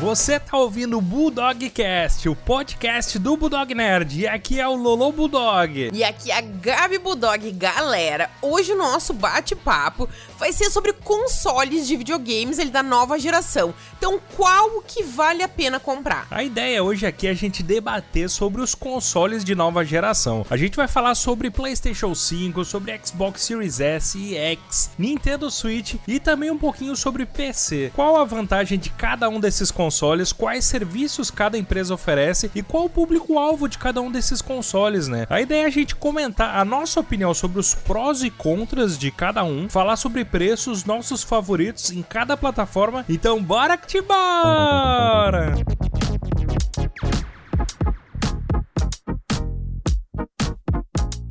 Você tá ouvindo o Bulldogcast, o podcast do Bulldog Nerd. E aqui é o Lolo Bulldog. E aqui é a Gabi Bulldog. Galera, hoje o nosso bate-papo vai ser sobre consoles de videogames ele da nova geração. Então, qual que vale a pena comprar? A ideia hoje aqui é a gente debater sobre os consoles de nova geração. A gente vai falar sobre PlayStation 5, sobre Xbox Series S e X, Nintendo Switch e também um pouquinho sobre PC. Qual a vantagem de cada um desses consoles? Consoles, quais serviços cada empresa oferece e qual o público-alvo de cada um desses consoles, né? A ideia é a gente comentar a nossa opinião sobre os prós e contras de cada um, falar sobre preços, nossos favoritos em cada plataforma. Então, bora que te bora!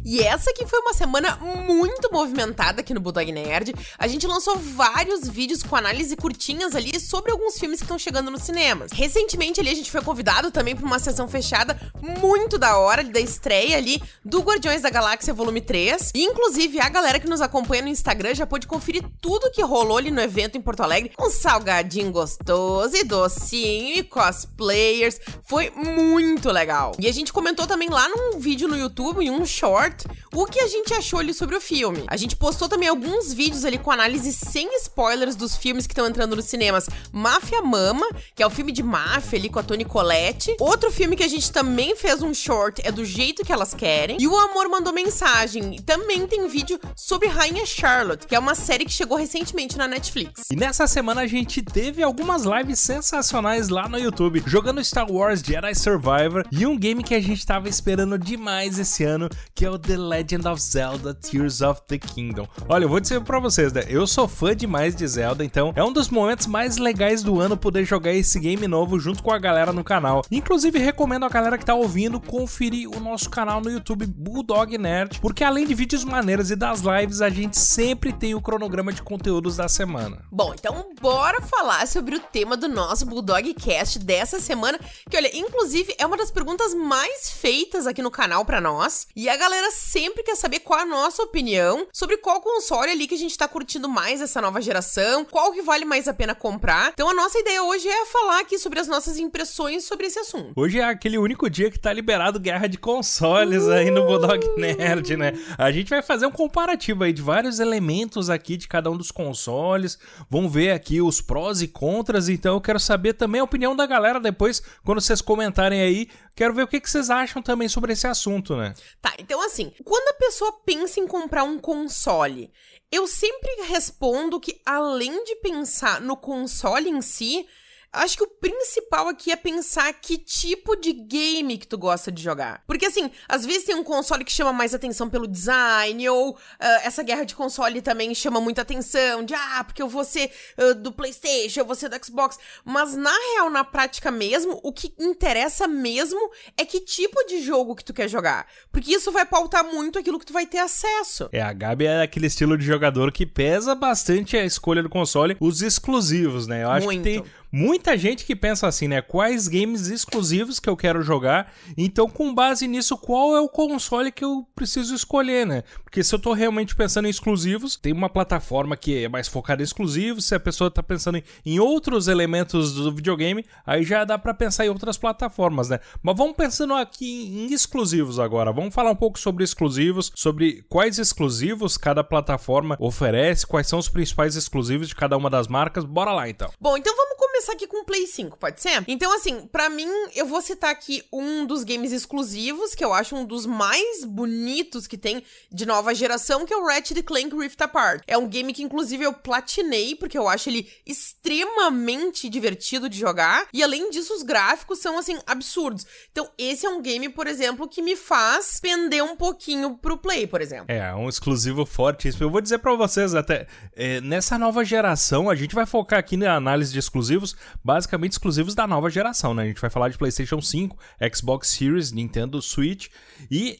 E essa aqui foi uma semana muito movimentada aqui no Bulldog Nerd. A gente lançou vários vídeos com análise curtinhas ali sobre alguns filmes que estão chegando nos cinemas. Recentemente ali a gente foi convidado também para uma sessão fechada muito da hora da estreia ali do Guardiões da Galáxia Volume 3. E inclusive a galera que nos acompanha no Instagram já pôde conferir tudo que rolou ali no evento em Porto Alegre, com salgadinho gostoso e docinho e cosplayers. Foi muito legal. E a gente comentou também lá num vídeo no YouTube, em um short o que a gente achou ali sobre o filme. A gente postou também alguns vídeos ali com análise sem spoilers dos filmes que estão entrando nos cinemas. Máfia Mama, que é o filme de máfia ali com a Toni Collette. Outro filme que a gente também fez um short é Do Jeito Que Elas Querem. E o Amor Mandou Mensagem. Também tem vídeo sobre Rainha Charlotte, que é uma série que chegou recentemente na Netflix. E nessa semana a gente teve algumas lives sensacionais lá no YouTube, jogando Star Wars Jedi Survivor e um game que a gente tava esperando demais esse ano, que é o The Legend of Zelda Tears of the Kingdom. Olha, eu vou dizer pra vocês, né? Eu sou fã demais de Zelda, então é um dos momentos mais legais do ano poder jogar esse game novo junto com a galera no canal. Inclusive, recomendo a galera que tá ouvindo conferir o nosso canal no YouTube Bulldog Nerd, porque além de vídeos maneiros e das lives, a gente sempre tem o cronograma de conteúdos da semana. Bom, então bora falar sobre o tema do nosso Bulldog Cast dessa semana, que olha, inclusive é uma das perguntas mais feitas aqui no canal para nós, e a galera sempre quer saber qual a nossa opinião sobre qual console ali que a gente tá curtindo mais essa nova geração, qual que vale mais a pena comprar. Então a nossa ideia hoje é falar aqui sobre as nossas impressões sobre esse assunto. Hoje é aquele único dia que tá liberado guerra de consoles uh! aí no Bulldog Nerd, né? A gente vai fazer um comparativo aí de vários elementos aqui de cada um dos consoles. Vamos ver aqui os prós e contras, então eu quero saber também a opinião da galera depois, quando vocês comentarem aí. Quero ver o que vocês acham também sobre esse assunto, né? Tá, então assim, quando a pessoa pensa em comprar um console, eu sempre respondo que além de pensar no console em si, acho que o principal aqui é pensar que tipo de game que tu gosta de jogar. Porque assim, às vezes tem um console que chama mais atenção pelo design, ou uh, essa guerra de console também chama muita atenção, de ah, porque eu vou ser uh, do PlayStation, eu vou ser do Xbox. Mas na real, na prática mesmo, o que interessa mesmo é que tipo de jogo que tu quer jogar. Porque isso vai pautar muito aquilo que tu vai ter acesso. É, a Gabi é aquele estilo de jogador que pesa bastante a escolha do console, os exclusivos, né? Eu acho muito. que tem muita gente que pensa assim, né? Quais games exclusivos que eu quero jogar? Então, com base nisso, qual é o console que eu preciso escolher, né? Porque se eu tô realmente pensando em exclusivos, tem uma plataforma que é mais focada em exclusivos. Se a pessoa tá pensando em outros elementos do videogame, aí já dá para pensar em outras plataformas, né? Mas vamos pensando aqui em exclusivos agora. Vamos falar um pouco sobre exclusivos, sobre quais exclusivos cada plataforma oferece, quais são os principais exclusivos de cada uma das marcas. Bora lá então. Bom, então vamos começar começar aqui com o Play 5, pode ser? Então, assim, para mim, eu vou citar aqui um dos games exclusivos, que eu acho um dos mais bonitos que tem de nova geração, que é o Ratchet Clank Rift Apart. É um game que, inclusive, eu platinei, porque eu acho ele extremamente divertido de jogar. E, além disso, os gráficos são, assim, absurdos. Então, esse é um game, por exemplo, que me faz pender um pouquinho pro Play, por exemplo. É, um exclusivo forte. Eu vou dizer para vocês, até, é, nessa nova geração, a gente vai focar aqui na análise de exclusivos, basicamente exclusivos da nova geração, né? A gente vai falar de PlayStation 5, Xbox Series, Nintendo Switch e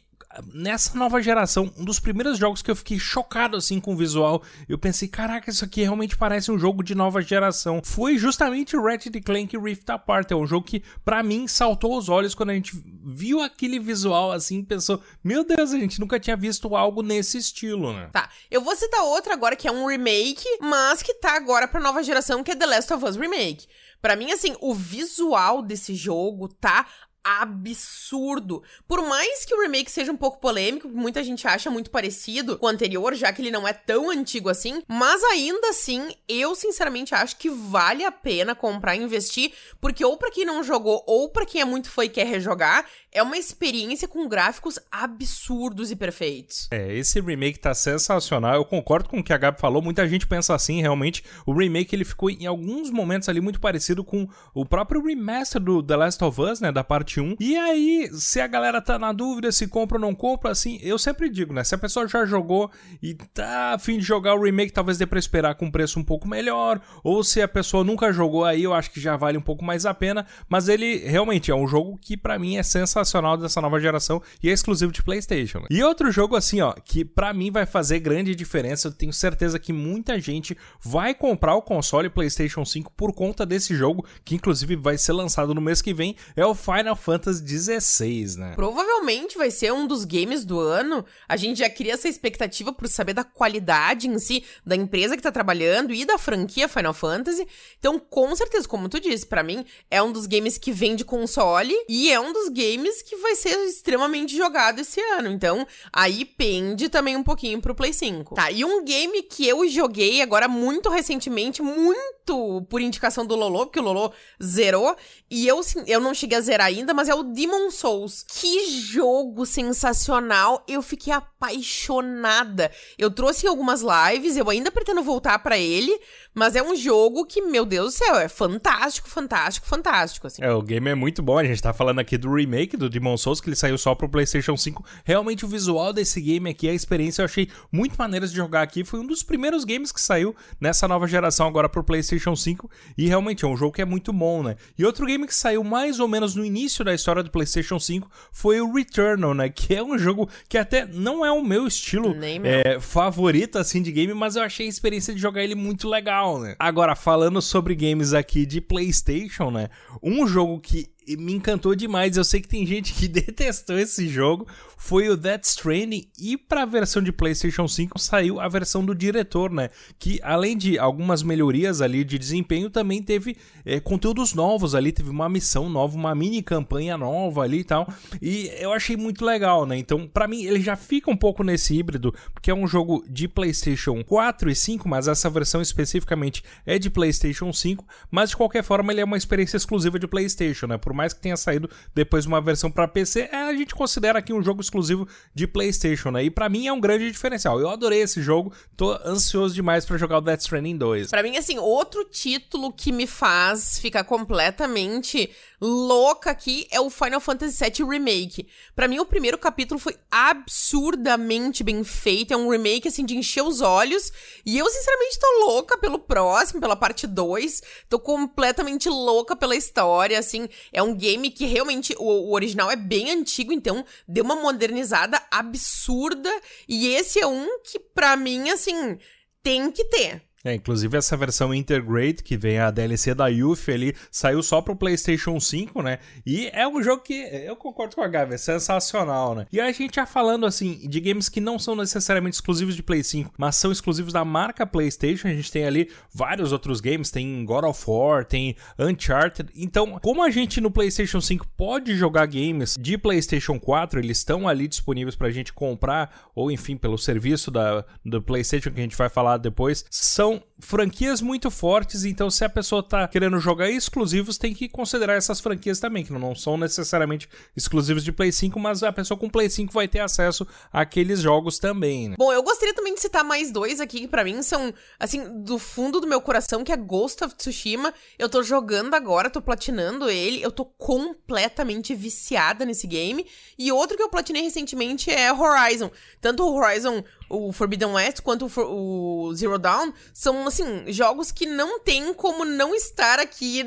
nessa nova geração, um dos primeiros jogos que eu fiquei chocado assim com o visual, eu pensei, caraca, isso aqui realmente parece um jogo de nova geração. Foi justamente o Ratchet Clank Rift Apart, é um jogo que para mim saltou os olhos quando a gente viu aquele visual assim, pensou, meu Deus, a gente nunca tinha visto algo nesse estilo, né? Tá, eu vou citar outro agora que é um remake, mas que tá agora pra nova geração, que é The Last of Us Remake. Para mim, assim, o visual desse jogo tá absurdo. Por mais que o remake seja um pouco polêmico, muita gente acha muito parecido com o anterior, já que ele não é tão antigo assim, mas ainda assim, eu sinceramente acho que vale a pena comprar e investir, porque ou para quem não jogou ou para quem é muito fã e quer rejogar, é uma experiência com gráficos absurdos e perfeitos. É, esse remake tá sensacional. Eu concordo com o que a Gabi falou. Muita gente pensa assim, realmente. O remake ele ficou em alguns momentos ali muito parecido com o próprio remaster do The Last of Us, né, da parte 1. E aí, se a galera tá na dúvida se compra ou não compra, assim, eu sempre digo, né, se a pessoa já jogou e tá afim de jogar o remake, talvez dê para esperar com um preço um pouco melhor, ou se a pessoa nunca jogou aí, eu acho que já vale um pouco mais a pena, mas ele realmente é um jogo que para mim é sensacional sensacional dessa nova geração e é exclusivo de PlayStation. E outro jogo assim, ó, que para mim vai fazer grande diferença, eu tenho certeza que muita gente vai comprar o console PlayStation 5 por conta desse jogo, que inclusive vai ser lançado no mês que vem, é o Final Fantasy XVI, né? Provavelmente vai ser um dos games do ano. A gente já cria essa expectativa por saber da qualidade em si da empresa que tá trabalhando e da franquia Final Fantasy. Então, com certeza, como tu disse, para mim é um dos games que vem de console e é um dos games que vai ser extremamente jogado esse ano. Então, aí pende também um pouquinho pro Play 5. Tá, e um game que eu joguei agora muito recentemente, muito por indicação do Lolo, porque o Lolo zerou, e eu, eu não cheguei a zerar ainda, mas é o Demon Souls. Que jogo sensacional! Eu fiquei apaixonada. Eu trouxe algumas lives, eu ainda pretendo voltar para ele, mas é um jogo que, meu Deus do céu, é fantástico, fantástico, fantástico. Assim. É, o game é muito bom. A gente tá falando aqui do remake do Demon Souls, que ele saiu só pro PlayStation 5. Realmente, o visual desse game aqui, a experiência, eu achei muito maneira de jogar aqui. Foi um dos primeiros games que saiu nessa nova geração agora pro PlayStation 5. E realmente é um jogo que é muito bom, né? E outro game que saiu mais ou menos no início da história do PlayStation 5 foi o Returnal, né? Que é um jogo que até não é o meu estilo é, favorito, assim, de game, mas eu achei a experiência de jogar ele muito legal, né? Agora, falando sobre games aqui de PlayStation, né? Um jogo que me encantou demais. Eu sei que tem gente que detestou esse jogo. Foi o Death Stranding e para a versão de PlayStation 5 saiu a versão do diretor, né? Que além de algumas melhorias ali de desempenho, também teve é, conteúdos novos ali. Teve uma missão nova, uma mini campanha nova ali e tal. E eu achei muito legal, né? Então, para mim, ele já fica um pouco nesse híbrido, porque é um jogo de PlayStation 4 e 5, mas essa versão especificamente é de PlayStation 5. Mas de qualquer forma, ele é uma experiência exclusiva de PlayStation, né? Por mais que tenha saído depois uma versão para PC, é, a gente considera aqui um jogo exclusivo de PlayStation, né? E para mim é um grande diferencial. Eu adorei esse jogo, tô ansioso demais para jogar o Death Stranding 2. Para mim assim, outro título que me faz ficar completamente louca aqui é o Final Fantasy VII Remake. Para mim, o primeiro capítulo foi absurdamente bem feito. É um remake, assim, de encher os olhos. E eu, sinceramente, tô louca pelo próximo, pela parte 2. Tô completamente louca pela história, assim. É um game que realmente o, o original é bem antigo, então deu uma modernizada absurda. E esse é um que, pra mim, assim, tem que ter. É, inclusive essa versão Intergrade, que vem a DLC da Yuffie ali, saiu só pro PlayStation 5, né? E é um jogo que eu concordo com a Gabi, é sensacional, né? E a gente já falando assim de games que não são necessariamente exclusivos de Play 5, mas são exclusivos da marca PlayStation, a gente tem ali vários outros games, tem God of War, tem Uncharted. Então, como a gente no PlayStation 5 pode jogar games de PlayStation 4, eles estão ali disponíveis pra gente comprar ou enfim, pelo serviço da do PlayStation que a gente vai falar depois, são franquias muito fortes, então se a pessoa tá querendo jogar exclusivos, tem que considerar essas franquias também, que não são necessariamente exclusivos de Play 5, mas a pessoa com Play 5 vai ter acesso àqueles jogos também, né? Bom, eu gostaria também de citar mais dois aqui que para mim são, assim, do fundo do meu coração, que é Ghost of Tsushima. Eu tô jogando agora, tô platinando ele, eu tô completamente viciada nesse game. E outro que eu platinei recentemente é Horizon. Tanto o Horizon o Forbidden West quanto o, Zero Dawn são, assim, jogos que não tem como não estar aqui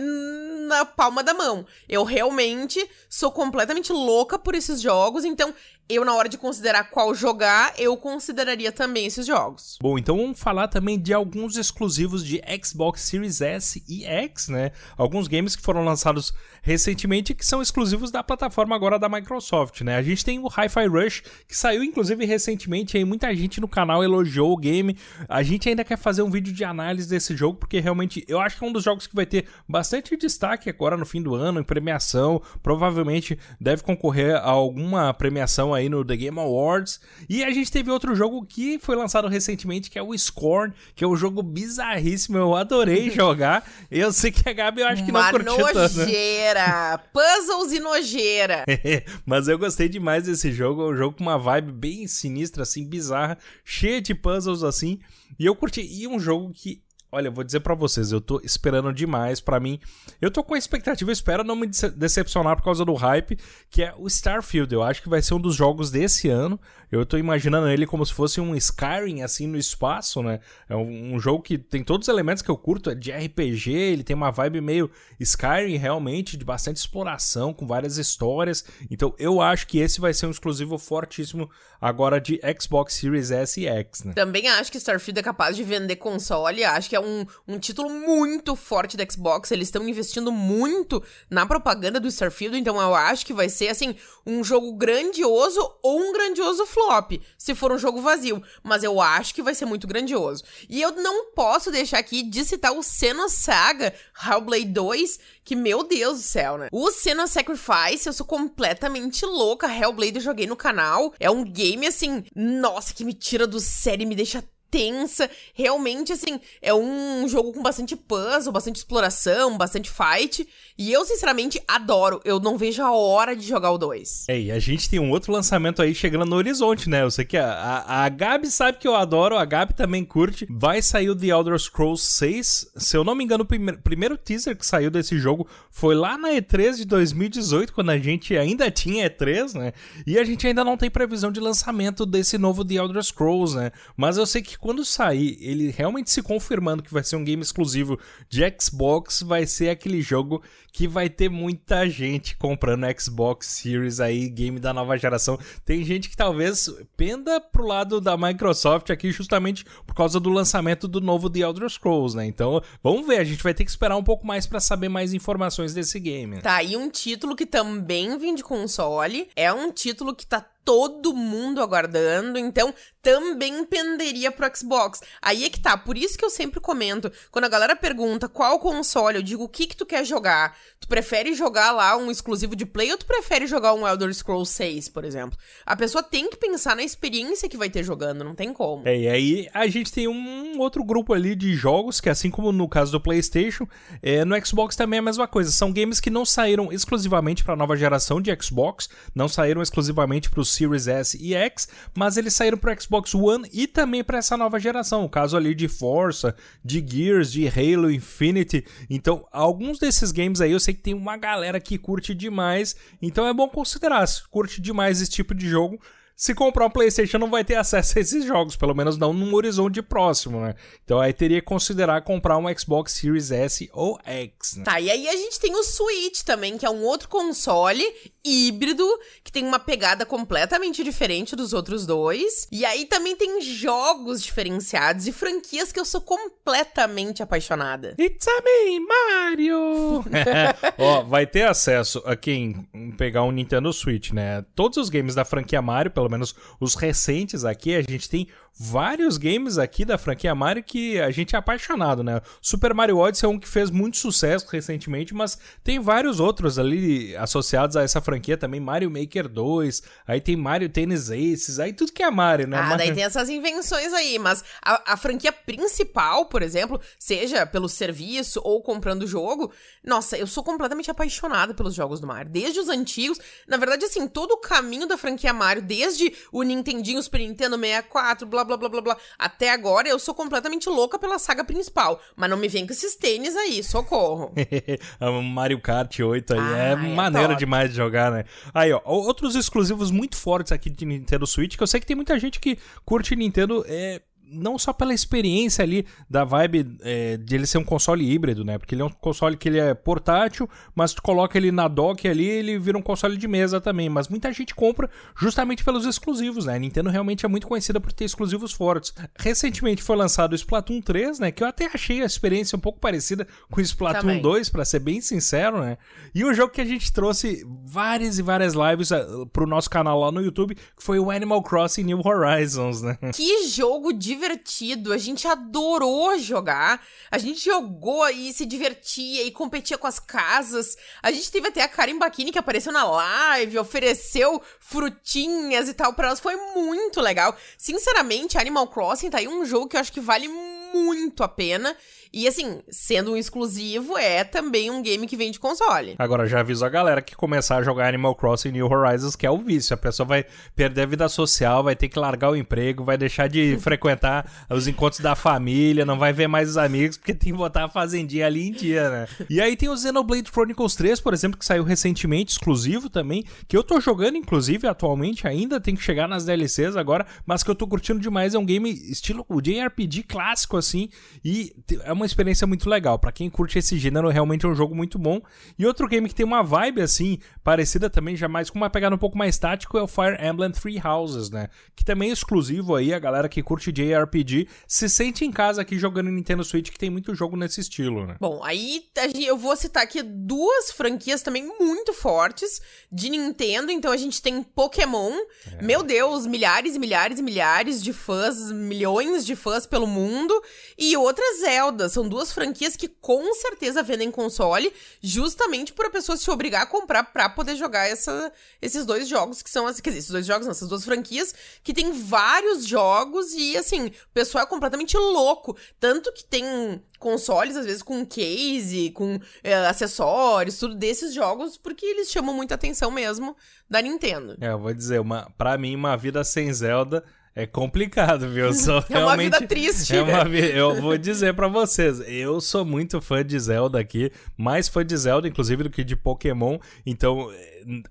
na palma da mão. Eu realmente sou completamente louca por esses jogos, então eu, na hora de considerar qual jogar, eu consideraria também esses jogos. Bom, então vamos falar também de alguns exclusivos de Xbox Series S e X, né? Alguns games que foram lançados recentemente que são exclusivos da plataforma agora da Microsoft, né? A gente tem o Hi-Fi Rush, que saiu inclusive recentemente, aí muita gente no canal elogiou o game. A gente ainda quer fazer um vídeo de análise desse jogo, porque realmente eu acho que é um dos jogos que vai ter bastante destaque agora no fim do ano, em premiação. Provavelmente deve concorrer a alguma premiação aí no The Game Awards. E a gente teve outro jogo que foi lançado recentemente, que é o Scorn, que é um jogo bizarríssimo. Eu adorei jogar. Eu sei que a Gabi eu acho que Uma não curtiu tanto. Né? Nojeira! Puzzles e nojeira! Mas eu gostei demais desse jogo. É um jogo com uma vibe bem sinistra, assim, bizarra, cheia de puzzles assim. E eu curti. E um jogo que Olha, vou dizer para vocês, eu tô esperando demais para mim. Eu tô com a expectativa, eu espero não me decepcionar por causa do hype, que é o Starfield. Eu acho que vai ser um dos jogos desse ano. Eu tô imaginando ele como se fosse um Skyrim assim no espaço, né? É um, um jogo que tem todos os elementos que eu curto, é de RPG, ele tem uma vibe meio Skyrim realmente, de bastante exploração, com várias histórias. Então, eu acho que esse vai ser um exclusivo fortíssimo agora de Xbox Series S e X, né? Também acho que Starfield é capaz de vender console, acho que é um, um título muito forte da Xbox, eles estão investindo muito na propaganda do Starfield, então eu acho que vai ser, assim, um jogo grandioso ou um grandioso flop, se for um jogo vazio, mas eu acho que vai ser muito grandioso. E eu não posso deixar aqui de citar o Saga Hellblade 2, que, meu Deus do céu, né? O Senna Sacrifice, eu sou completamente louca. Hellblade eu joguei no canal. É um game, assim, nossa, que me tira do sério e me deixa tensa. Realmente, assim, é um jogo com bastante puzzle, bastante exploração, bastante fight. E eu, sinceramente, adoro. Eu não vejo a hora de jogar o 2. É, e a gente tem um outro lançamento aí chegando no horizonte, né? Eu sei que a, a, a Gabi sabe que eu adoro, a Gabi também curte. Vai sair o The Elder Scrolls 6. Se eu não me engano, o primeiro, primeiro teaser que saiu desse jogo foi lá na E3 de 2018, quando a gente ainda tinha E3, né? E a gente ainda não tem previsão de lançamento desse novo The Elder Scrolls, né? Mas eu sei que quando sair, ele realmente se confirmando que vai ser um game exclusivo de Xbox, vai ser aquele jogo que vai ter muita gente comprando Xbox Series aí, game da nova geração. Tem gente que talvez penda pro lado da Microsoft aqui justamente por causa do lançamento do novo The Elder Scrolls, né? Então, vamos ver, a gente vai ter que esperar um pouco mais para saber mais informações desse game. Tá, e um título que também vem de console, é um título que tá todo mundo aguardando, então também penderia pro Xbox. Aí é que tá, por isso que eu sempre comento, quando a galera pergunta qual console, eu digo o que que tu quer jogar. Tu prefere jogar lá um exclusivo de Play ou tu prefere jogar um Elder Scrolls 6, por exemplo? A pessoa tem que pensar na experiência que vai ter jogando, não tem como. É, e aí a gente tem um outro grupo ali de jogos que assim como no caso do PlayStation, é, no Xbox também é a mesma coisa. São games que não saíram exclusivamente para nova geração de Xbox, não saíram exclusivamente para o Series S e X, mas eles saíram para Xbox One e também para essa nova geração. O caso ali de Forza, de Gears, de Halo Infinity. Então, alguns desses games aí eu sei que tem uma galera que curte demais, então é bom considerar. Se curte demais esse tipo de jogo, se comprar um PlayStation não vai ter acesso a esses jogos, pelo menos não num horizonte próximo, né? Então aí teria que considerar comprar um Xbox Series S ou X. Né? Tá, e aí a gente tem o Switch também, que é um outro console híbrido, que tem uma pegada completamente diferente dos outros dois. E aí também tem jogos diferenciados e franquias que eu sou completamente apaixonada. It's a me, Mario! Ó, vai ter acesso a quem pegar um Nintendo Switch, né? Todos os games da franquia Mario, pelo menos os recentes aqui, a gente tem vários games aqui da franquia Mario que a gente é apaixonado, né? Super Mario Odyssey é um que fez muito sucesso recentemente, mas tem vários outros ali associados a essa franquia também, Mario Maker 2, aí tem Mario Tennis Aces, aí tudo que é Mario, né? Ah, daí tem essas invenções aí, mas a, a franquia principal, por exemplo, seja pelo serviço ou comprando o jogo, nossa, eu sou completamente apaixonada pelos jogos do Mario, desde os antigos, na verdade, assim, todo o caminho da franquia Mario, desde o Nintendinho, Super Nintendo 64, blá blá blá blá blá. Até agora eu sou completamente louca pela saga principal. Mas não me vem com esses tênis aí, socorro. Mario Kart 8 aí é, é maneira demais de jogar, né? Aí, ó, outros exclusivos muito fortes aqui de Nintendo Switch, que eu sei que tem muita gente que curte Nintendo, é não só pela experiência ali da vibe é, de ele ser um console híbrido, né? Porque ele é um console que ele é portátil, mas tu coloca ele na dock ali, ele vira um console de mesa também. Mas muita gente compra justamente pelos exclusivos, né? A Nintendo realmente é muito conhecida por ter exclusivos fortes. Recentemente foi lançado o Splatoon 3, né? Que eu até achei a experiência um pouco parecida com o Splatoon também. 2, para ser bem sincero, né? E um jogo que a gente trouxe várias e várias lives uh, pro nosso canal lá no YouTube, que foi o Animal Crossing New Horizons, né? Que jogo divertido! A gente adorou jogar. A gente jogou e se divertia e competia com as casas. A gente teve até a Karen Bakini que apareceu na live, ofereceu frutinhas e tal para nós. Foi muito legal. Sinceramente, Animal Crossing tá aí um jogo que eu acho que vale muito a pena. E assim, sendo um exclusivo, é também um game que vem de console. Agora, já aviso a galera que começar a jogar Animal Crossing New Horizons, que é o vício. A pessoa vai perder a vida social, vai ter que largar o emprego, vai deixar de frequentar os encontros da família, não vai ver mais os amigos, porque tem que botar a fazendinha ali em dia, né? E aí tem o Xenoblade Chronicles 3, por exemplo, que saiu recentemente, exclusivo também, que eu tô jogando, inclusive, atualmente ainda, tem que chegar nas DLCs agora, mas que eu tô curtindo demais. É um game estilo o JRPG clássico, assim, e é uma experiência muito legal. para quem curte esse gênero, realmente é um jogo muito bom. E outro game que tem uma vibe assim, parecida também, já mais com uma pegada um pouco mais tático, é o Fire Emblem Three Houses, né? Que também é exclusivo aí, a galera que curte JRPG se sente em casa aqui jogando Nintendo Switch, que tem muito jogo nesse estilo, né? Bom, aí eu vou citar aqui duas franquias também muito fortes de Nintendo. Então a gente tem Pokémon. É. Meu Deus, milhares e milhares e milhares de fãs, milhões de fãs pelo mundo. E outra Zelda são duas franquias que com certeza vendem console, justamente por a pessoa se obrigar a comprar pra poder jogar essa, esses dois jogos, que são, quer dizer, esses dois jogos, não, essas duas franquias, que tem vários jogos e, assim, o pessoal é completamente louco. Tanto que tem consoles, às vezes, com case, com é, acessórios, tudo desses jogos, porque eles chamam muita atenção mesmo da Nintendo. É, eu vou dizer, uma, pra mim, uma vida sem Zelda é complicado, viu? Eu sou é uma vida triste. É uma vi... Eu vou dizer para vocês, eu sou muito fã de Zelda aqui, mais fã de Zelda, inclusive, do que de Pokémon. Então,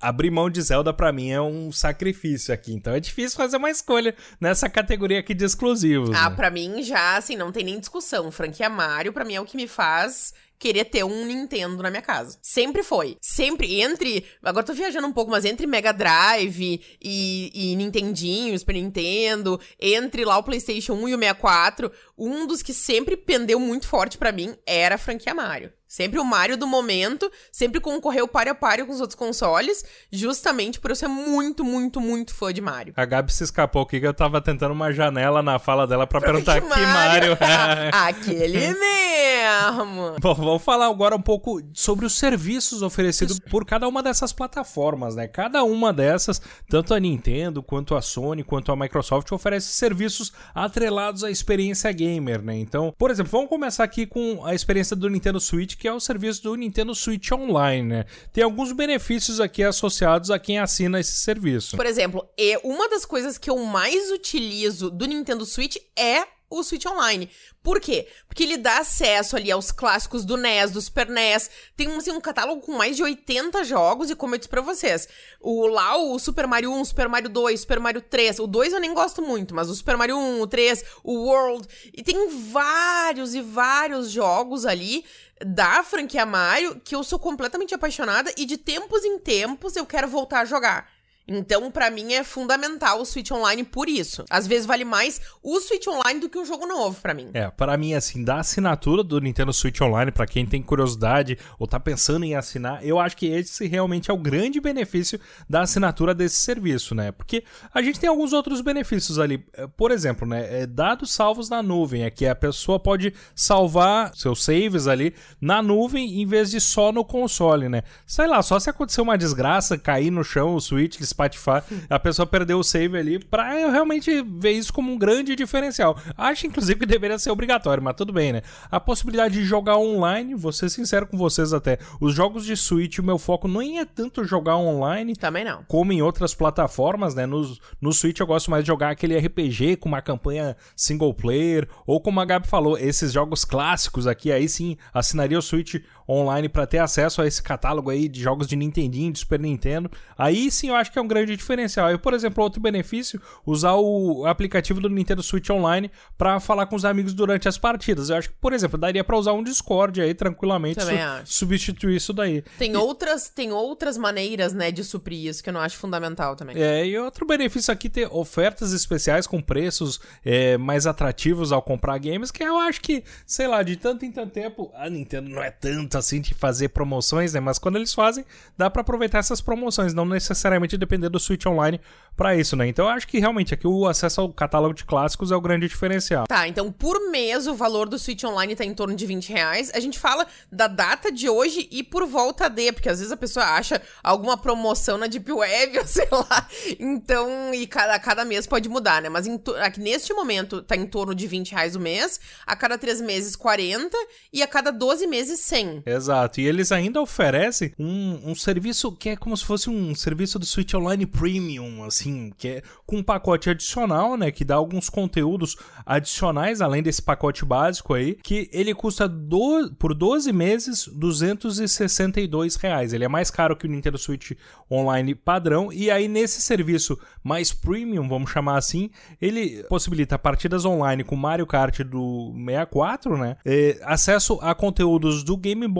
abrir mão de Zelda para mim é um sacrifício aqui. Então é difícil fazer uma escolha nessa categoria aqui de exclusivos. Ah, né? pra mim já, assim, não tem nem discussão. Franquia Mario, pra mim, é o que me faz querer ter um Nintendo na minha casa. Sempre foi. Sempre entre. Agora tô viajando um pouco, mas entre Mega Drive e, e Nintendinho, Super Nintendo, entre lá o PlayStation 1 e o 64, um dos que sempre pendeu muito forte para mim era a franquia Mario. Sempre o Mario do momento, sempre concorreu páreo a páreo com os outros consoles, justamente por eu ser muito, muito, muito fã de Mario. A Gabi se escapou aqui que eu tava tentando uma janela na fala dela para perguntar que Mario. Que Mario? Aquele mesmo. Bom, vamos falar agora um pouco sobre os serviços oferecidos por cada uma dessas plataformas, né? Cada uma dessas, tanto a Nintendo, quanto a Sony, quanto a Microsoft, oferece serviços atrelados à experiência gamer, né? Então, por exemplo, vamos começar aqui com a experiência do Nintendo Switch, que é o serviço do Nintendo Switch Online, né? Tem alguns benefícios aqui associados a quem assina esse serviço. Por exemplo, uma das coisas que eu mais utilizo do Nintendo Switch é o Switch Online. Por quê? Porque ele dá acesso ali aos clássicos do NES, do Super NES. Tem assim, um catálogo com mais de 80 jogos, e como eu disse pra vocês, o, lá o Super Mario 1, Super Mario 2, Super Mario 3, o 2 eu nem gosto muito, mas o Super Mario 1, o 3, o World, e tem vários e vários jogos ali da franquia Mario que eu sou completamente apaixonada e de tempos em tempos eu quero voltar a jogar. Então, para mim é fundamental o Switch Online por isso. Às vezes vale mais o Switch Online do que um jogo novo para mim. É, para mim assim, da assinatura do Nintendo Switch Online para quem tem curiosidade ou tá pensando em assinar, eu acho que esse realmente é o grande benefício da assinatura desse serviço, né? Porque a gente tem alguns outros benefícios ali. É, por exemplo, né, é dados salvos na nuvem, é que a pessoa pode salvar seus saves ali na nuvem em vez de só no console, né? Sei lá, só se acontecer uma desgraça, cair no chão o Switch, Spotify, a pessoa perdeu o save ali, pra eu realmente ver isso como um grande diferencial. Acho, inclusive, que deveria ser obrigatório, mas tudo bem, né? A possibilidade de jogar online, vou ser sincero com vocês até, os jogos de Switch, o meu foco nem é tanto jogar online. Também não. Como em outras plataformas, né? No, no Switch eu gosto mais de jogar aquele RPG com uma campanha single player, ou como a Gabi falou, esses jogos clássicos aqui, aí sim, assinaria o Switch online para ter acesso a esse catálogo aí de jogos de Nintendinho, de Super Nintendo. Aí sim eu acho que é um grande diferencial. E, por exemplo, outro benefício, usar o aplicativo do Nintendo Switch Online para falar com os amigos durante as partidas. Eu acho que, por exemplo, daria para usar um Discord aí tranquilamente su substituir isso daí. Tem e... outras, tem outras maneiras, né, de suprir isso que eu não acho fundamental também. É, e outro benefício aqui ter ofertas especiais com preços é, mais atrativos ao comprar games, que eu acho que, sei lá, de tanto em tanto tempo, a Nintendo não é tanto assim de fazer promoções, né? Mas quando eles fazem, dá para aproveitar essas promoções, não necessariamente depender do Switch Online para isso, né? Então eu acho que realmente aqui o acesso ao catálogo de clássicos é o grande diferencial. Tá, então por mês o valor do Switch Online tá em torno de 20 reais. A gente fala da data de hoje e por volta de, porque às vezes a pessoa acha alguma promoção na Deep Web, ou sei lá. Então, e cada, cada mês pode mudar, né? Mas em, aqui neste momento tá em torno de 20 reais o mês, a cada três meses 40 e a cada 12 meses 100. Exato, e eles ainda oferecem um, um serviço que é como se fosse um serviço do Switch Online Premium, assim, que é com um pacote adicional, né, que dá alguns conteúdos adicionais, além desse pacote básico aí, que ele custa do, por 12 meses 262 reais. Ele é mais caro que o Nintendo Switch Online padrão, e aí nesse serviço mais premium, vamos chamar assim, ele possibilita partidas online com Mario Kart do 64, né, é, acesso a conteúdos do Game Boy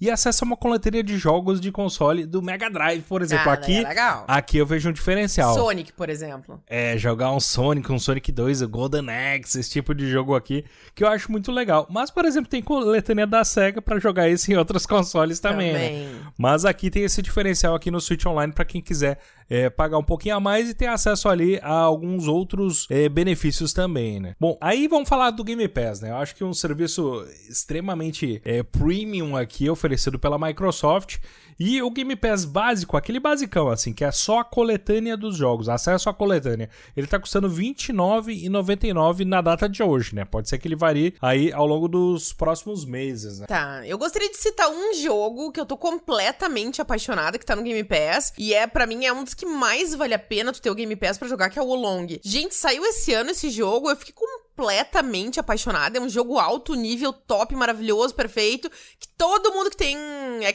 e acesso a uma coleteria de jogos de console do Mega Drive, por exemplo. Ah, aqui, é aqui eu vejo um diferencial. Sonic, por exemplo. É, jogar um Sonic, um Sonic 2, o Golden Axe, esse tipo de jogo aqui, que eu acho muito legal. Mas, por exemplo, tem coletânea da SEGA para jogar isso em outros consoles também, né? também. Né? Mas aqui tem esse diferencial aqui no Switch Online para quem quiser é, pagar um pouquinho a mais e ter acesso ali a alguns outros é, benefícios também, né? Bom, aí vamos falar do Game Pass, né? Eu acho que um serviço extremamente é, premium aqui oferecido pela Microsoft e o Game Pass básico, aquele basicão, assim, que é só a coletânea dos jogos, acesso à coletânea, ele tá custando R$29,99 na data de hoje, né? Pode ser que ele varie aí ao longo dos próximos meses, né? Tá, eu gostaria de citar um jogo que eu tô completamente apaixonada, que tá no Game Pass, e é, para mim, é um dos que mais vale a pena tu ter o Game Pass para jogar, que é o Wolong. Gente, saiu esse ano esse jogo, eu fiquei completamente apaixonada. É um jogo alto nível, top, maravilhoso, perfeito. Que todo mundo que tem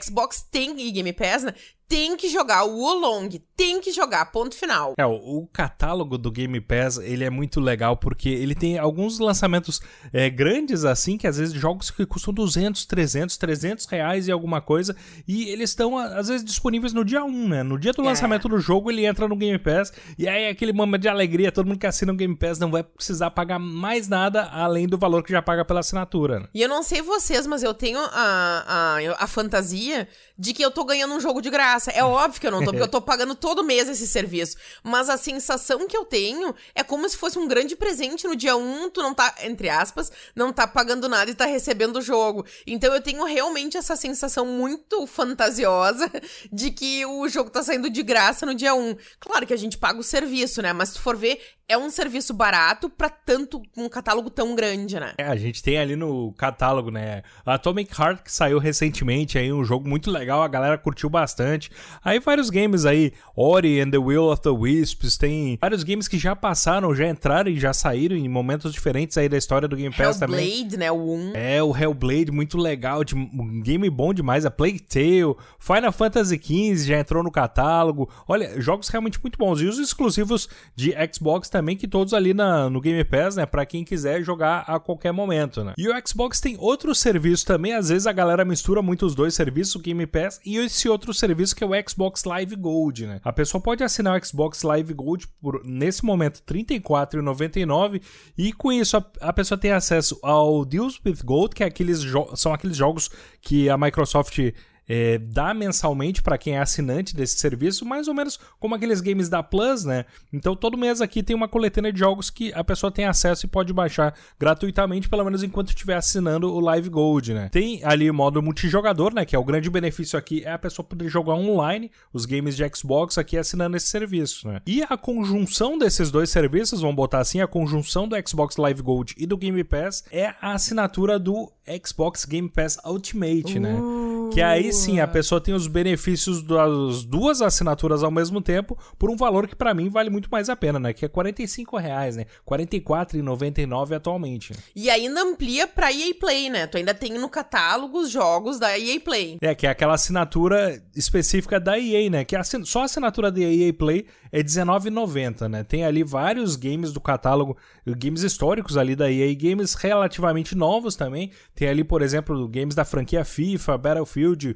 Xbox tem e Game Pass, né? tem que jogar o Wolong, tem que jogar, ponto final. É, o, catálogo do Game Pass, ele é muito legal porque ele tem alguns lançamentos é, grandes assim, que às vezes jogos que custam 200, 300, 300 reais e alguma coisa, e eles estão às vezes disponíveis no dia 1, né? No dia do é. lançamento do jogo, ele entra no Game Pass, e aí é aquele momento de alegria, todo mundo que assina o Game Pass não vai precisar pagar mais nada além do valor que já paga pela assinatura. E eu não sei vocês, mas eu tenho a, a, a fantasia de que eu tô ganhando um jogo de graça graça. É óbvio que eu não tô, porque eu tô pagando todo mês esse serviço. Mas a sensação que eu tenho é como se fosse um grande presente no dia 1, tu não tá, entre aspas, não tá pagando nada e tá recebendo o jogo. Então eu tenho realmente essa sensação muito fantasiosa de que o jogo tá saindo de graça no dia 1. Claro que a gente paga o serviço, né? Mas se tu for ver, é um serviço barato para tanto um catálogo tão grande, né? É, a gente tem ali no catálogo, né? Atomic Heart que saiu recentemente aí, um jogo muito legal, a galera curtiu bastante. Aí vários games aí, Ori and the Will of the Wisps, tem vários games que já passaram, já entraram e já saíram em momentos diferentes aí da história do Game Pass Hellblade, também. Hellblade, né, o 1. É, o Hellblade muito legal, de, um game bom demais, a Plague Tale, Final Fantasy XV já entrou no catálogo. Olha, jogos realmente muito bons e os exclusivos de Xbox também também que todos ali na, no Game Pass, né? Pra quem quiser jogar a qualquer momento, né? E o Xbox tem outro serviço também, às vezes a galera mistura muito os dois serviços, o Game Pass e esse outro serviço que é o Xbox Live Gold, né? A pessoa pode assinar o Xbox Live Gold por, nesse momento, R$ 34,99 e com isso a, a, pessoa tem acesso ao Deals with Gold, que é aqueles são aqueles jogos que a Microsoft é, dá mensalmente para quem é assinante desse serviço, mais ou menos como aqueles games da Plus, né? Então todo mês aqui tem uma coletânea de jogos que a pessoa tem acesso e pode baixar gratuitamente, pelo menos enquanto estiver assinando o Live Gold, né? Tem ali o modo multijogador, né? Que é o grande benefício aqui, é a pessoa poder jogar online os games de Xbox aqui assinando esse serviço, né? E a conjunção desses dois serviços, vamos botar assim, a conjunção do Xbox Live Gold e do Game Pass é a assinatura do Xbox Game Pass Ultimate, né? uh. né? Que aí sim a pessoa tem os benefícios das duas assinaturas ao mesmo tempo por um valor que para mim vale muito mais a pena, né? Que é 45 reais, né? 44,99 atualmente. E ainda amplia pra EA Play, né? Tu ainda tem no catálogo os jogos da EA Play. É, que é aquela assinatura específica da EA, né? Que é só a assinatura da EA Play é R$19,90, né? Tem ali vários games do catálogo, games históricos ali da EA, games relativamente novos também. Tem ali, por exemplo, games da franquia FIFA, Battlefield,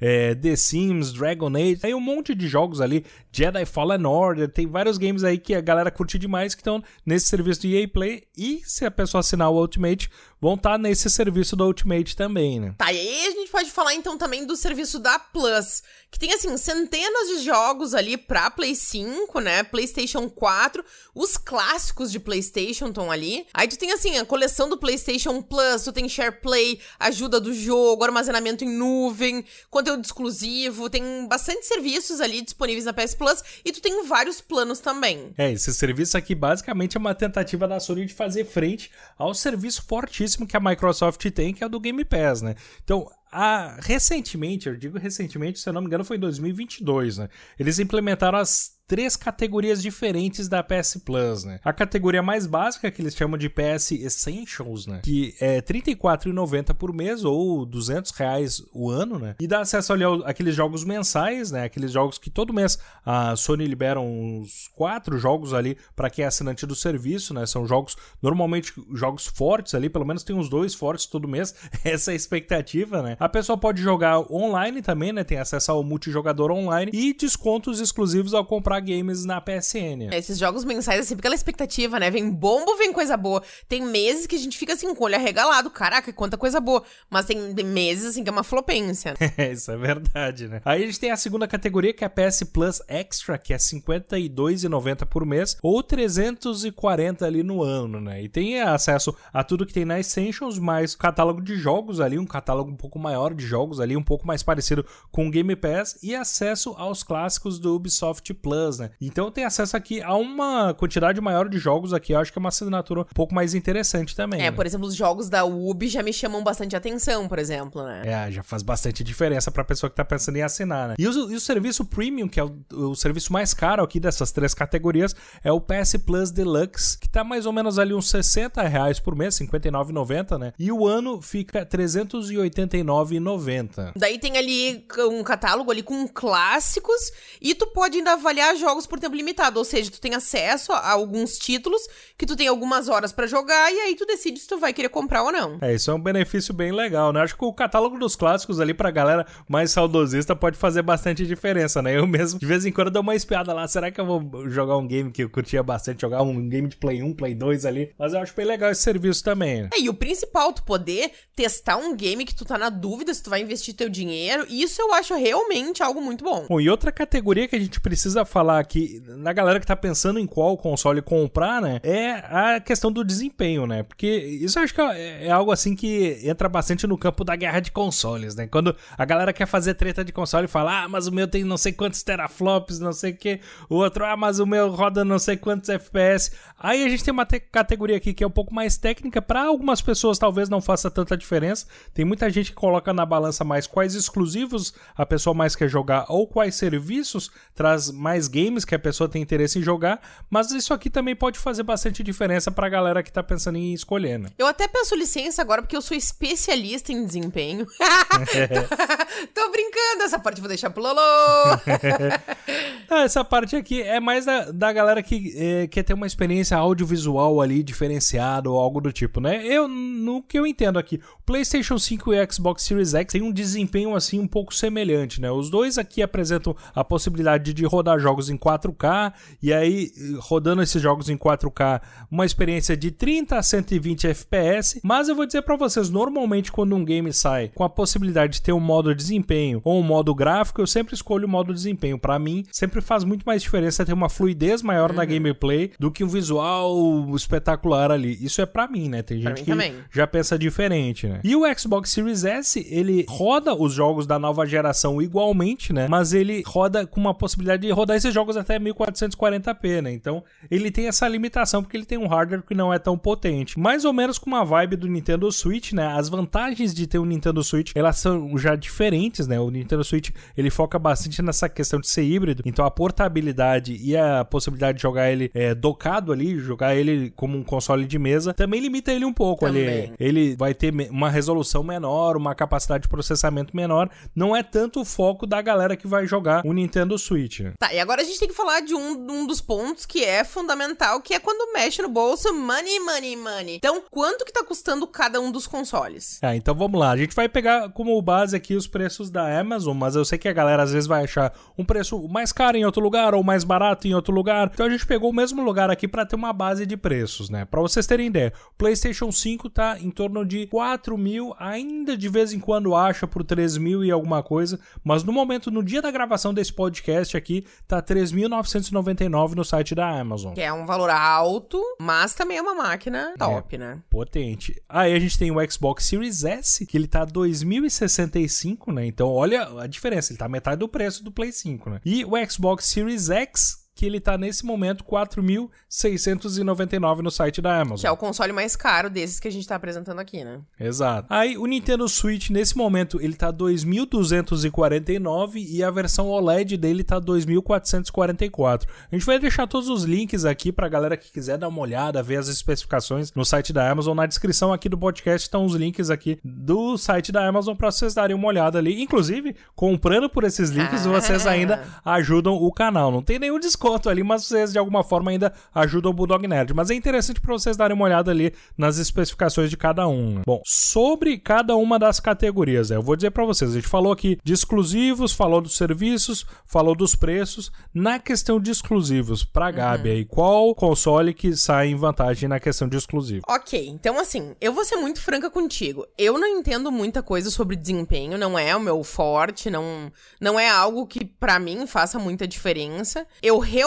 é, The Sims, Dragon Age, tem um monte de jogos ali, Jedi Fallen Order, tem vários games aí que a galera curte demais que estão nesse serviço do EA Play e se a pessoa assinar o Ultimate, vão estar tá nesse serviço do Ultimate também, né? Tá, e aí a gente pode falar então também do serviço da Plus, que tem assim centenas de jogos ali pra Play 5, né? PlayStation 4, os clássicos de PlayStation estão ali. Aí tu tem assim a coleção do PlayStation Plus, tu tem Share Play, ajuda do jogo, armazenamento em nuvem, conteúdo exclusivo, tem bastante serviços ali disponíveis na PS Plus e tu tem vários planos também. É, esse serviço aqui basicamente é uma tentativa da Sony de fazer frente ao serviço fortíssimo que a Microsoft tem, que é o do Game Pass, né? Então, a, recentemente, eu digo recentemente, se eu não me engano, foi em 2022, né? Eles implementaram as três categorias diferentes da PS Plus, né? A categoria mais básica, que eles chamam de PS Essentials, né? Que é R$ 34,90 por mês ou 200 reais o ano, né? E dá acesso ali àqueles jogos mensais, né? Aqueles jogos que todo mês a Sony libera uns quatro jogos ali para quem é assinante do serviço, né? São jogos, normalmente jogos fortes ali, pelo menos tem uns dois fortes todo mês. Essa é a expectativa, né? A pessoa pode jogar online também, né? Tem acesso ao multijogador online e descontos exclusivos ao comprar games na PSN. Esses jogos mensais, assim, aquela expectativa, né? Vem bombo, vem coisa boa. Tem meses que a gente fica assim, com o olho arregalado. Caraca, quanta coisa boa. Mas tem meses, assim, que é uma flopência. É, isso é verdade, né? Aí a gente tem a segunda categoria, que é a PS Plus Extra, que é R$ 52,90 por mês, ou 340 ali no ano, né? E tem acesso a tudo que tem na Essentials, mais catálogo de jogos ali, um catálogo um pouco maior de jogos ali, um pouco mais parecido com o Game Pass, e acesso aos clássicos do Ubisoft Plus, né? Então tem acesso aqui a uma quantidade maior de jogos aqui. Eu acho que é uma assinatura um pouco mais interessante também. É, né? por exemplo, os jogos da Ubi já me chamam bastante atenção, por exemplo, né? É, já faz bastante diferença pra pessoa que tá pensando em assinar, né? E o, e o serviço Premium, que é o, o, serviço mais caro aqui dessas três categorias, é o PS Plus Deluxe, que tá mais ou menos ali uns 60 reais por mês, 59,90, né? E o ano fica 389,90. Daí tem ali um catálogo ali com clássicos e tu pode ainda avaliar jogos por tempo limitado, ou seja, tu tem acesso a alguns títulos que tu tem algumas horas para jogar e aí tu decide se tu vai querer comprar ou não. É, isso é um benefício bem legal, né? Acho que o catálogo dos clássicos ali pra galera mais saudosista pode fazer bastante diferença, né? Eu mesmo, de vez em quando, dou uma espiada lá. Será que eu vou jogar um game que eu curtia bastante, jogar um game de Play 1, Play 2 ali? Mas eu acho bem legal esse serviço também. É, e o principal, tu poder testar um game que tu tá na dúvida se tu vai investir teu dinheiro, isso eu acho realmente algo muito bom. Bom, e outra categoria que a gente precisa falar falar aqui, na galera que tá pensando em qual console comprar, né? É a questão do desempenho, né? Porque isso eu acho que é, é algo assim que entra bastante no campo da guerra de consoles, né? Quando a galera quer fazer treta de console e fala, ah, mas o meu tem não sei quantos teraflops, não sei o que. O outro, ah, mas o meu roda não sei quantos FPS. Aí a gente tem uma categoria aqui que é um pouco mais técnica. Para algumas pessoas talvez não faça tanta diferença. Tem muita gente que coloca na balança mais quais exclusivos a pessoa mais quer jogar ou quais serviços traz mais games que a pessoa tem interesse em jogar, mas isso aqui também pode fazer bastante diferença pra galera que tá pensando em escolher, né? Eu até peço licença agora porque eu sou especialista em desempenho. Tô brincando, essa parte vou deixar pro Lolo. ah, essa parte aqui é mais da, da galera que é, quer ter uma experiência audiovisual ali diferenciada ou algo do tipo, né? Eu, no que eu entendo aqui, PlayStation 5 e Xbox Series X têm um desempenho assim um pouco semelhante, né? Os dois aqui apresentam a possibilidade de rodar jogos jogos em 4K, e aí rodando esses jogos em 4K, uma experiência de 30 a 120 FPS. Mas eu vou dizer para vocês, normalmente quando um game sai com a possibilidade de ter um modo desempenho ou um modo gráfico, eu sempre escolho o modo desempenho. Para mim, sempre faz muito mais diferença ter uma fluidez maior uhum. na gameplay do que um visual espetacular ali. Isso é para mim, né? Tem gente que também. já pensa diferente, né? E o Xbox Series S, ele roda os jogos da nova geração igualmente, né? Mas ele roda com uma possibilidade de rodar esses esses jogos até 1440p, né? Então ele tem essa limitação porque ele tem um hardware que não é tão potente. Mais ou menos com uma vibe do Nintendo Switch, né? As vantagens de ter um Nintendo Switch, elas são já diferentes, né? O Nintendo Switch, ele foca bastante nessa questão de ser híbrido, então a portabilidade e a possibilidade de jogar ele é, docado ali, jogar ele como um console de mesa, também limita ele um pouco também. ali. Ele vai ter uma resolução menor, uma capacidade de processamento menor, não é tanto o foco da galera que vai jogar o Nintendo Switch. Tá, e agora a gente tem que falar de um, um dos pontos que é fundamental, que é quando mexe no bolso, money, money, money. Então, quanto que tá custando cada um dos consoles? É, então vamos lá. A gente vai pegar como base aqui os preços da Amazon, mas eu sei que a galera às vezes vai achar um preço mais caro em outro lugar ou mais barato em outro lugar. Então a gente pegou o mesmo lugar aqui para ter uma base de preços, né? Para vocês terem ideia, PlayStation 5 tá em torno de 4 mil, ainda de vez em quando acha por 3 mil e alguma coisa, mas no momento, no dia da gravação desse podcast aqui, tá 3.999 no site da Amazon. Que é um valor alto, mas também é uma máquina top, é, né? Potente. Aí a gente tem o Xbox Series S, que ele tá 2.065, né? Então olha a diferença, ele tá metade do preço do Play 5, né? E o Xbox Series X, que ele tá nesse momento 4.699 no site da Amazon. Que é o console mais caro desses que a gente tá apresentando aqui, né? Exato. Aí o Nintendo Switch nesse momento ele tá 2.249 e a versão OLED dele tá 2.444. A gente vai deixar todos os links aqui pra galera que quiser dar uma olhada, ver as especificações no site da Amazon. Na descrição aqui do podcast estão os links aqui do site da Amazon para vocês darem uma olhada ali. Inclusive, comprando por esses links, ah. vocês ainda ajudam o canal. Não tem nenhum desconto desconto ali, mas vocês de alguma forma ainda ajudam o Bulldog Nerd. Mas é interessante para vocês darem uma olhada ali nas especificações de cada um. Né? Bom, sobre cada uma das categorias, eu vou dizer para vocês, a gente falou aqui de exclusivos, falou dos serviços, falou dos preços. Na questão de exclusivos, pra uhum. Gabi aí, qual console que sai em vantagem na questão de exclusivo? Ok, então assim, eu vou ser muito franca contigo. Eu não entendo muita coisa sobre desempenho, não é o meu forte, não, não é algo que para mim faça muita diferença. Eu realmente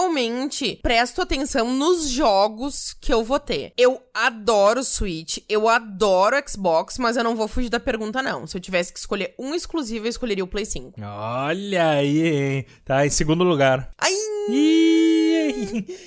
presto atenção nos jogos que eu vou ter. Eu adoro Switch, eu adoro Xbox, mas eu não vou fugir da pergunta, não. Se eu tivesse que escolher um exclusivo, eu escolheria o Play 5. Olha aí, hein? Tá em segundo lugar. Ai!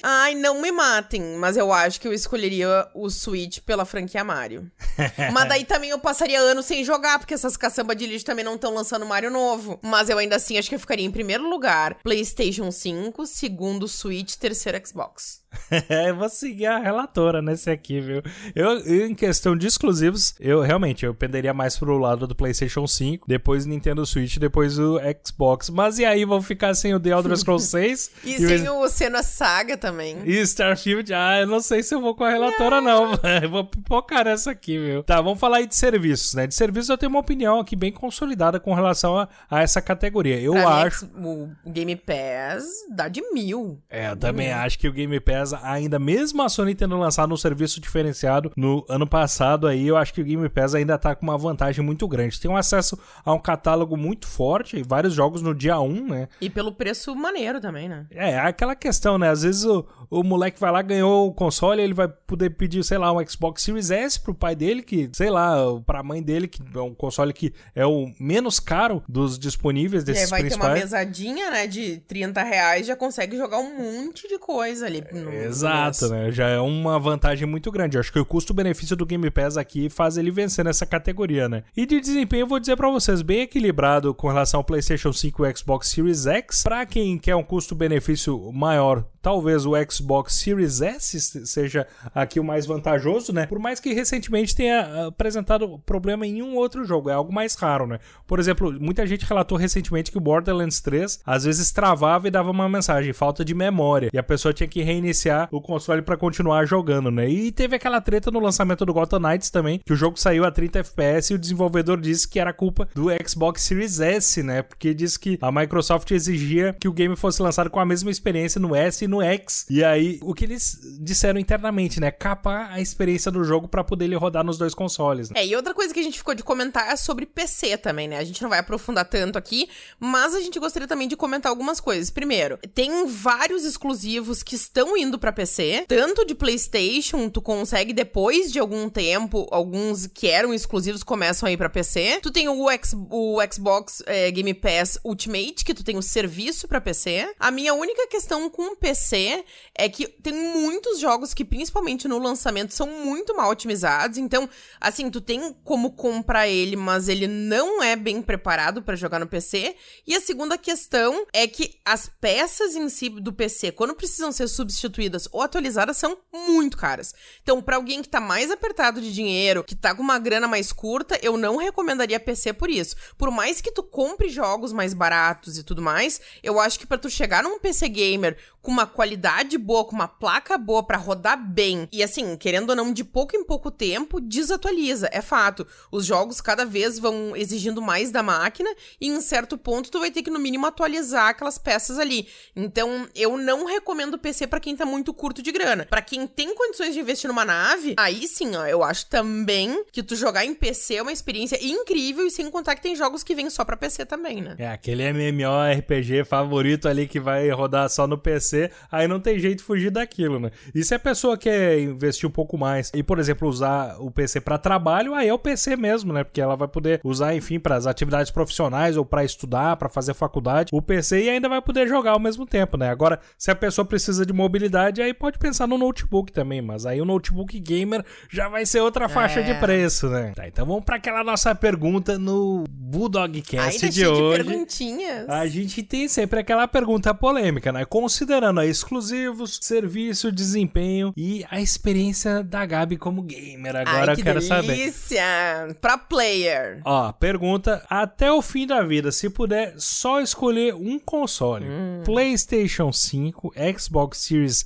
Ai, não me matem, mas eu acho que eu escolheria o Switch pela franquia Mario. mas daí também eu passaria anos sem jogar, porque essas caçamba de lixo também não estão lançando Mario novo. Mas eu ainda assim acho que eu ficaria em primeiro lugar PlayStation 5, segundo Switch, terceiro Xbox. eu vou seguir a relatora nesse aqui, viu? Eu, em questão de exclusivos, eu realmente eu penderia mais pro lado do PlayStation 5, depois Nintendo Switch, depois o Xbox. Mas e aí, vou ficar sem o The Elder Scrolls 6? e, e sem o Senna Saga também. E Starfield, ah, eu não sei se eu vou com a relatora, não. não. Eu vou pipocar nessa aqui, viu? Tá, vamos falar aí de serviços, né? De serviços eu tenho uma opinião aqui bem consolidada com relação a, a essa categoria. Eu pra acho. Mim, o Game Pass dá de mil. É, eu também mil. acho que o Game Pass ainda, mesmo a Sony tendo lançado um serviço diferenciado no ano passado aí, eu acho que o Game Pass ainda tá com uma vantagem muito grande. Tem um acesso a um catálogo muito forte, vários jogos no dia 1, né? E pelo preço maneiro também, né? É, aquela questão, né? Às vezes o, o moleque vai lá, ganhou o console, ele vai poder pedir, sei lá, um Xbox Series S pro pai dele, que, sei lá, pra mãe dele, que é um console que é o menos caro dos disponíveis desses e aí vai principais. ter uma mesadinha, né, de 30 reais, já consegue jogar um monte de coisa ali. No, Exato, né? Já é uma vantagem muito grande. Eu acho que o custo-benefício do Game Pass aqui faz ele vencer nessa categoria, né? E de desempenho, eu vou dizer para vocês, bem equilibrado com relação ao PlayStation 5 e Xbox Series X. Para quem quer um custo-benefício maior, talvez o Xbox Series S seja aqui o mais vantajoso, né? Por mais que recentemente tenha ah, apresentado problema em um outro jogo, é algo mais raro, né? Por exemplo, muita gente relatou recentemente que o Borderlands 3 às vezes travava e dava uma mensagem, falta de memória, e a pessoa tinha que reiniciar o console para continuar jogando, né? E teve aquela treta no lançamento do Gotham Knights também, que o jogo saiu a 30 FPS e o desenvolvedor disse que era culpa do Xbox Series S, né? Porque disse que a Microsoft exigia que o game fosse lançado com a mesma experiência no S e no no X. E aí, o que eles disseram internamente, né? Capar a experiência do jogo para poder ele rodar nos dois consoles. Né? É, e outra coisa que a gente ficou de comentar é sobre PC também, né? A gente não vai aprofundar tanto aqui, mas a gente gostaria também de comentar algumas coisas. Primeiro, tem vários exclusivos que estão indo indo para PC, tanto de PlayStation, tu consegue depois de algum tempo, alguns que eram exclusivos começam a ir para PC. Tu tem o, X, o Xbox é, Game Pass Ultimate, que tu tem o serviço para PC. A minha única questão com PC é que tem muitos jogos que, principalmente no lançamento, são muito mal otimizados. Então, assim, tu tem como comprar ele, mas ele não é bem preparado para jogar no PC. E a segunda questão é que as peças em si do PC, quando precisam ser substituídas ou atualizadas, são muito caras. Então, para alguém que tá mais apertado de dinheiro, que tá com uma grana mais curta, eu não recomendaria PC por isso. Por mais que tu compre jogos mais baratos e tudo mais, eu acho que para tu chegar num PC gamer com uma qualidade boa, com uma placa boa para rodar bem, e assim, querendo ou não, de pouco em pouco tempo, desatualiza, é fato. Os jogos cada vez vão exigindo mais da máquina e em certo ponto tu vai ter que no mínimo atualizar aquelas peças ali. Então, eu não recomendo PC para quem tá muito curto de grana. Para quem tem condições de investir numa nave, aí sim, ó, eu acho também que tu jogar em PC é uma experiência incrível e sem contar que tem jogos que vêm só para PC também, né? É, aquele MMORPG favorito ali que vai rodar só no PC aí não tem jeito de fugir daquilo, né? E se a pessoa quer investir um pouco mais e, por exemplo, usar o PC para trabalho, aí é o PC mesmo, né? Porque ela vai poder usar, enfim, para as atividades profissionais ou para estudar, para fazer faculdade, o PC e ainda vai poder jogar ao mesmo tempo, né? Agora, se a pessoa precisa de mobilidade, aí pode pensar no notebook também, mas aí o notebook gamer já vai ser outra faixa é. de preço, né? Tá, então vamos para aquela nossa pergunta no Bulldogcast de hoje. De perguntinhas. A gente tem sempre aquela pergunta polêmica, né? Considerando considerando exclusivos, serviço, desempenho e a experiência da Gabi como gamer. Agora Ai, que eu quero delícia. saber. Pra player. Ó, pergunta: até o fim da vida, se puder só escolher um console, hum. PlayStation 5, Xbox Series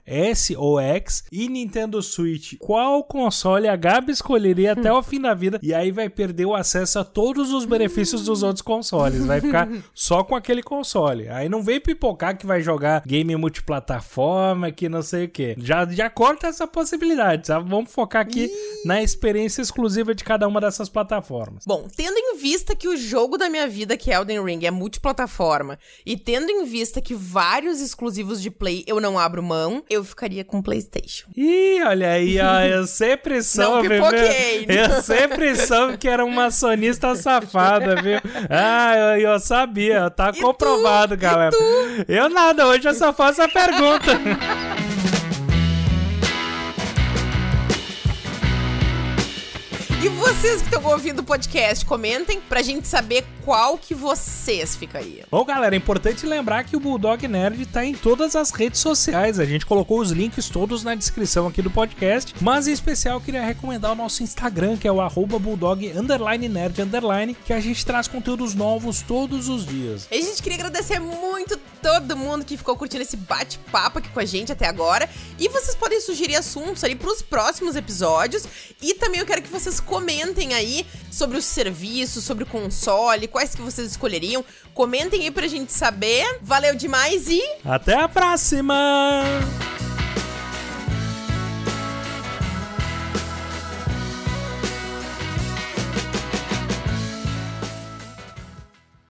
S ou X e Nintendo Switch, qual console a Gabi escolheria até o fim da vida? E aí vai perder o acesso a todos os benefícios dos outros consoles. Vai ficar só com aquele console. Aí não vem pipocar que vai jogar game multiplataforma, que não sei o que. Já, já corta essa possibilidade, sabe? Vamos focar aqui na experiência exclusiva de cada uma dessas plataformas. Bom, tendo em vista que o jogo da minha vida, que é Elden Ring, é multiplataforma, e tendo em vista que vários exclusivos de Play eu não abro mão, eu ficaria com PlayStation. Ih, olha aí, ó, eu sempre soube, não pipoquei, viu? Eu sempre soube que era uma sonista safada, viu? Ah, eu, eu sabia, tá e comprovado, tu? galera. Eu nada, hoje eu só faço a pergunta. E vocês que estão ouvindo o podcast, comentem pra gente saber qual que vocês ficariam. Bom, galera, é importante lembrar que o Bulldog Nerd tá em todas as redes sociais. A gente colocou os links todos na descrição aqui do podcast. Mas em especial eu queria recomendar o nosso Instagram, que é o arroba Bulldog underline nerd underline, que a gente traz conteúdos novos todos os dias. E a gente queria agradecer muito todo mundo que ficou curtindo esse bate-papo aqui com a gente até agora. E vocês podem sugerir assuntos ali pros próximos episódios. E também eu quero que vocês comentem aí sobre os serviços, sobre o console, quais que vocês escolheriam. Comentem aí pra gente saber. Valeu demais e. Até a próxima!